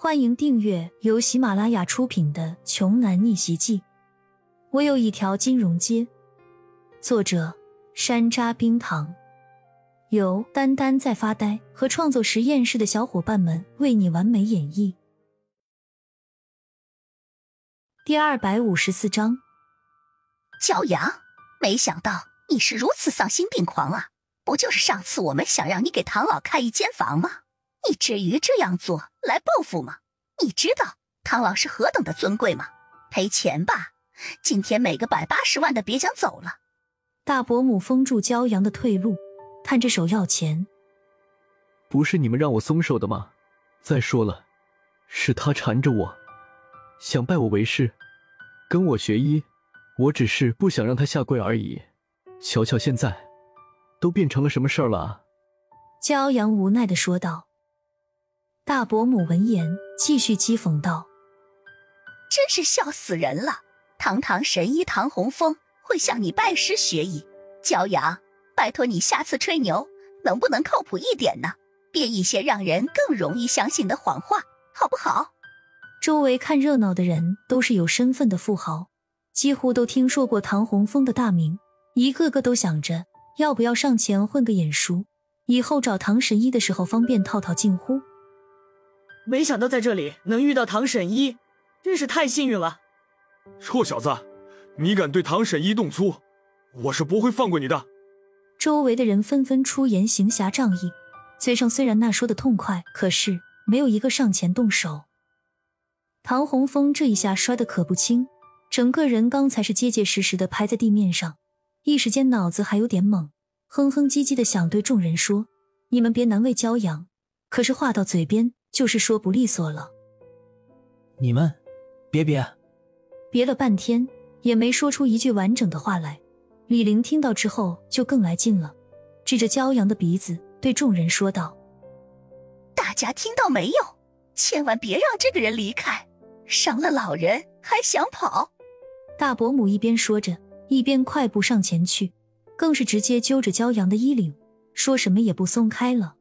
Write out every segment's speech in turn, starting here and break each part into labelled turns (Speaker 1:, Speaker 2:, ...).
Speaker 1: 欢迎订阅由喜马拉雅出品的《穷男逆袭记》。我有一条金融街，作者山楂冰糖，由丹丹在发呆和创作实验室的小伙伴们为你完美演绎。第二百五十四章，
Speaker 2: 骄阳，没想到你是如此丧心病狂啊！不就是上次我们想让你给唐老开一间房吗？你至于这样做来报复吗？你知道唐老是何等的尊贵吗？赔钱吧！今天每个百八十万的别想走了。
Speaker 1: 大伯母封住骄阳的退路，探着手要钱。
Speaker 3: 不是你们让我松手的吗？再说了，是他缠着我，想拜我为师，跟我学医。我只是不想让他下跪而已。瞧瞧现在，都变成了什么事儿了啊！
Speaker 1: 骄阳无奈的说道。大伯母闻言，继续讥讽道：“
Speaker 2: 真是笑死人了！堂堂神医唐洪峰会向你拜师学艺？骄阳，拜托你下次吹牛能不能靠谱一点呢？编一些让人更容易相信的谎话，好不好？”
Speaker 1: 周围看热闹的人都是有身份的富豪，几乎都听说过唐洪峰的大名，一个个都想着要不要上前混个眼熟，以后找唐神医的时候方便套套近乎。
Speaker 4: 没想到在这里能遇到唐沈一，真是太幸运了。
Speaker 5: 臭小子，你敢对唐沈一动粗，我是不会放过你的。
Speaker 1: 周围的人纷纷出言行侠仗义，嘴上虽然那说的痛快，可是没有一个上前动手。唐洪峰这一下摔得可不轻，整个人刚才是结结实实的拍在地面上，一时间脑子还有点懵，哼哼唧唧的想对众人说：“你们别难为骄阳。”可是话到嘴边。就是说不利索了，
Speaker 6: 你们别别，
Speaker 1: 别了半天也没说出一句完整的话来。李玲听到之后就更来劲了，指着骄阳的鼻子对众人说道：“
Speaker 2: 大家听到没有？千万别让这个人离开，伤了老人还想跑。”
Speaker 1: 大伯母一边说着，一边快步上前去，更是直接揪着骄阳的衣领，说什么也不松开了。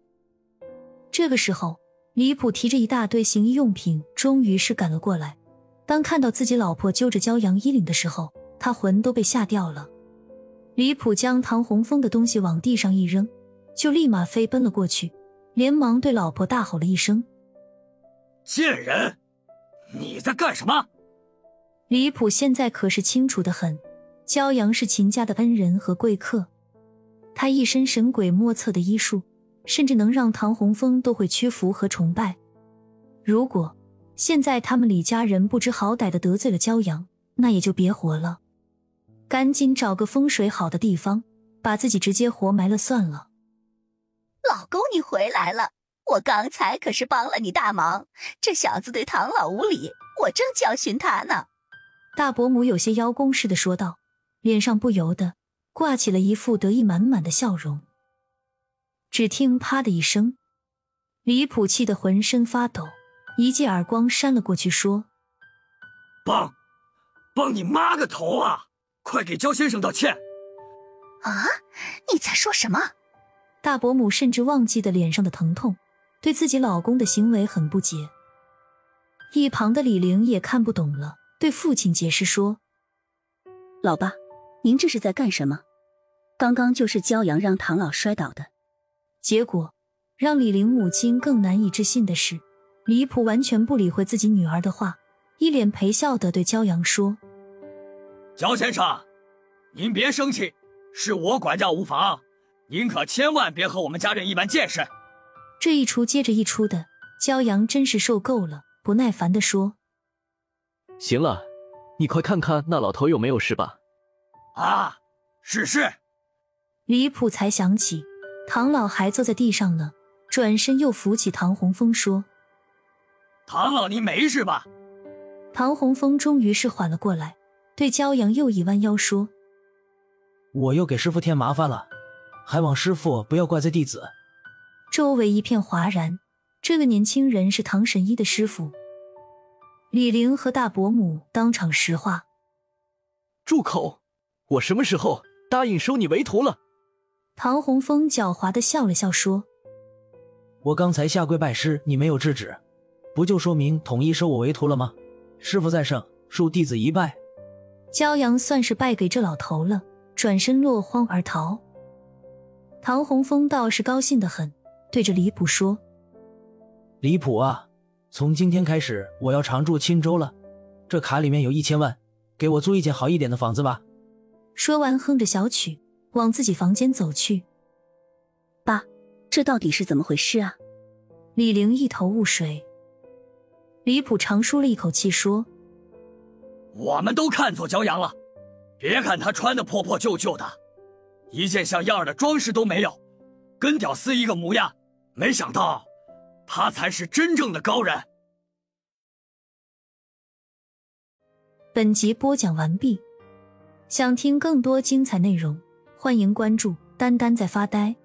Speaker 1: 这个时候。李普提着一大堆行医用品，终于是赶了过来。当看到自己老婆揪着骄阳衣领的时候，他魂都被吓掉了。李普将唐洪峰的东西往地上一扔，就立马飞奔了过去，连忙对老婆大吼了一声：“
Speaker 7: 贱人，你在干什么？”
Speaker 1: 李普现在可是清楚的很，骄阳是秦家的恩人和贵客，他一身神鬼莫测的医术。甚至能让唐洪峰都会屈服和崇拜。如果现在他们李家人不知好歹的得罪了骄阳，那也就别活了。赶紧找个风水好的地方，把自己直接活埋了算了。
Speaker 2: 老公，你回来了！我刚才可是帮了你大忙。这小子对唐老无礼，我正教训他呢。
Speaker 1: 大伯母有些邀功似的说道，脸上不由得挂起了一副得意满满的笑容。只听“啪”的一声，李普气得浑身发抖，一记耳光扇了过去，说：“
Speaker 7: 帮，帮你妈个头啊！快给焦先生道歉！”
Speaker 2: 啊！你在说什么？
Speaker 1: 大伯母甚至忘记了脸上的疼痛，对自己老公的行为很不解。一旁的李玲也看不懂了，对父亲解释说：“
Speaker 8: 老爸，您这是在干什么？刚刚就是骄阳让唐老摔倒的。”
Speaker 1: 结果，让李玲母亲更难以置信的是，李普完全不理会自己女儿的话，一脸陪笑的对焦阳说：“
Speaker 7: 焦先生，您别生气，是我管教无方，您可千万别和我们家人一般见识。”
Speaker 1: 这一出接着一出的，焦阳真是受够了，不耐烦的说：“
Speaker 3: 行了，你快看看那老头有没有事吧。”
Speaker 7: 啊，是是。
Speaker 1: 李普才想起。唐老还坐在地上呢，转身又扶起唐洪峰说：“
Speaker 7: 唐老，你没事吧？”
Speaker 1: 唐洪峰终于是缓了过来，对骄阳又一弯腰说：“
Speaker 6: 我又给师傅添麻烦了，还望师傅不要怪罪弟子。”
Speaker 1: 周围一片哗然，这个年轻人是唐神医的师傅。李玲和大伯母当场石化：“
Speaker 3: 住口！我什么时候答应收你为徒了？”
Speaker 1: 唐洪峰狡猾的笑了笑，说：“
Speaker 6: 我刚才下跪拜师，你没有制止，不就说明统一收我为徒了吗？师傅在上，恕弟子一拜。
Speaker 1: 骄阳算是败给这老头了，转身落荒而逃。唐洪峰倒是高兴的很，对着李普说：“
Speaker 6: 李普啊，从今天开始我要常住青州了，这卡里面有一千万，给我租一间好一点的房子吧。”
Speaker 1: 说完，哼着小曲往自己房间走去。
Speaker 8: 爸，这到底是怎么回事啊？
Speaker 1: 李玲一头雾水。李普长舒了一口气说：“
Speaker 7: 我们都看错骄阳了，别看他穿的破破旧旧的，一件像样的装饰都没有，跟屌丝一个模样。没想到，他才是真正的高人。”
Speaker 1: 本集播讲完毕。想听更多精彩内容，欢迎关注“丹丹在发呆”。